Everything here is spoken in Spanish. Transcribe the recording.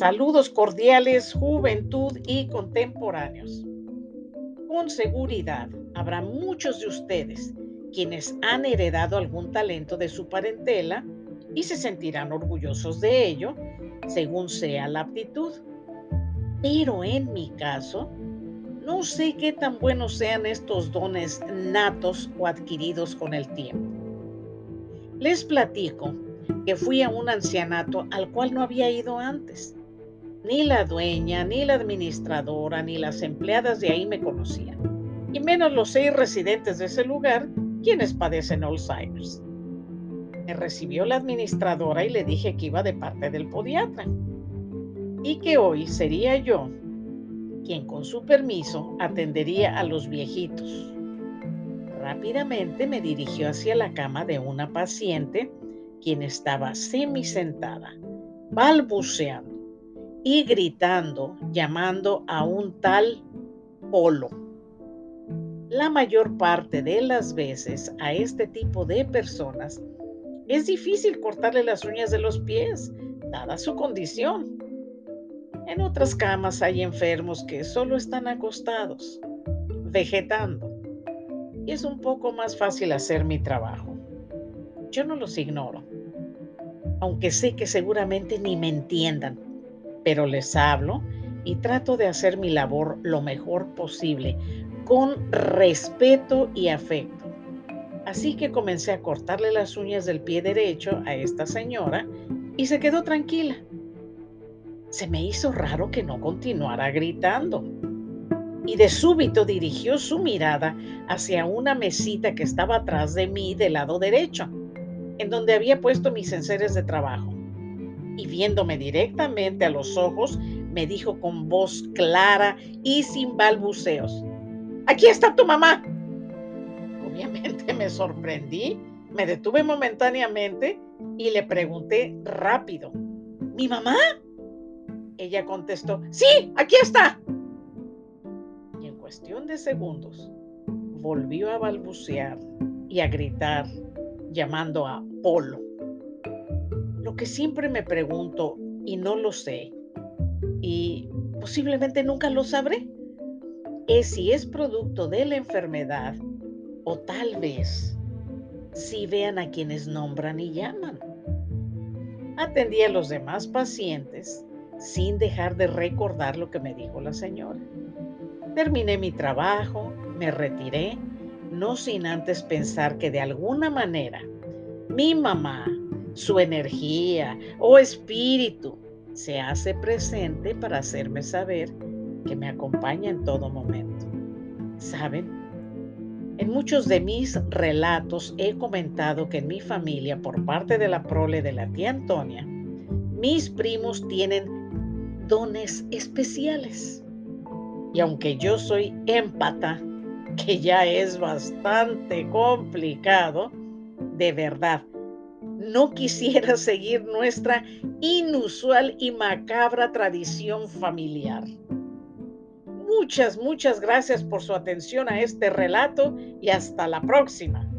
Saludos cordiales, juventud y contemporáneos. Con seguridad habrá muchos de ustedes quienes han heredado algún talento de su parentela y se sentirán orgullosos de ello, según sea la aptitud. Pero en mi caso, no sé qué tan buenos sean estos dones natos o adquiridos con el tiempo. Les platico que fui a un ancianato al cual no había ido antes. Ni la dueña, ni la administradora, ni las empleadas de ahí me conocían, y menos los seis residentes de ese lugar quienes padecen Alzheimer's. Me recibió la administradora y le dije que iba de parte del podiatra y que hoy sería yo quien con su permiso atendería a los viejitos. Rápidamente me dirigió hacia la cama de una paciente quien estaba semisentada, balbuceando y gritando, llamando a un tal Polo. La mayor parte de las veces a este tipo de personas es difícil cortarle las uñas de los pies, dada su condición. En otras camas hay enfermos que solo están acostados, vegetando, y es un poco más fácil hacer mi trabajo. Yo no los ignoro, aunque sé que seguramente ni me entiendan, pero les hablo y trato de hacer mi labor lo mejor posible, con respeto y afecto. Así que comencé a cortarle las uñas del pie derecho a esta señora y se quedó tranquila. Se me hizo raro que no continuara gritando. Y de súbito dirigió su mirada hacia una mesita que estaba atrás de mí del lado derecho, en donde había puesto mis enseres de trabajo. Y viéndome directamente a los ojos, me dijo con voz clara y sin balbuceos, Aquí está tu mamá obviamente me sorprendí, me detuve momentáneamente y le pregunté rápido, ¿mi mamá? Ella contestó, sí, aquí está. Y en cuestión de segundos volvió a balbucear y a gritar llamando a Polo. Lo que siempre me pregunto y no lo sé, y posiblemente nunca lo sabré, es si es producto de la enfermedad o tal vez si vean a quienes nombran y llaman. Atendí a los demás pacientes sin dejar de recordar lo que me dijo la señora. Terminé mi trabajo, me retiré, no sin antes pensar que de alguna manera mi mamá, su energía o espíritu se hace presente para hacerme saber que me acompaña en todo momento. ¿Saben? En muchos de mis relatos he comentado que en mi familia, por parte de la prole de la tía Antonia, mis primos tienen dones especiales. Y aunque yo soy empata, que ya es bastante complicado, de verdad, no quisiera seguir nuestra inusual y macabra tradición familiar. Muchas, muchas gracias por su atención a este relato y hasta la próxima.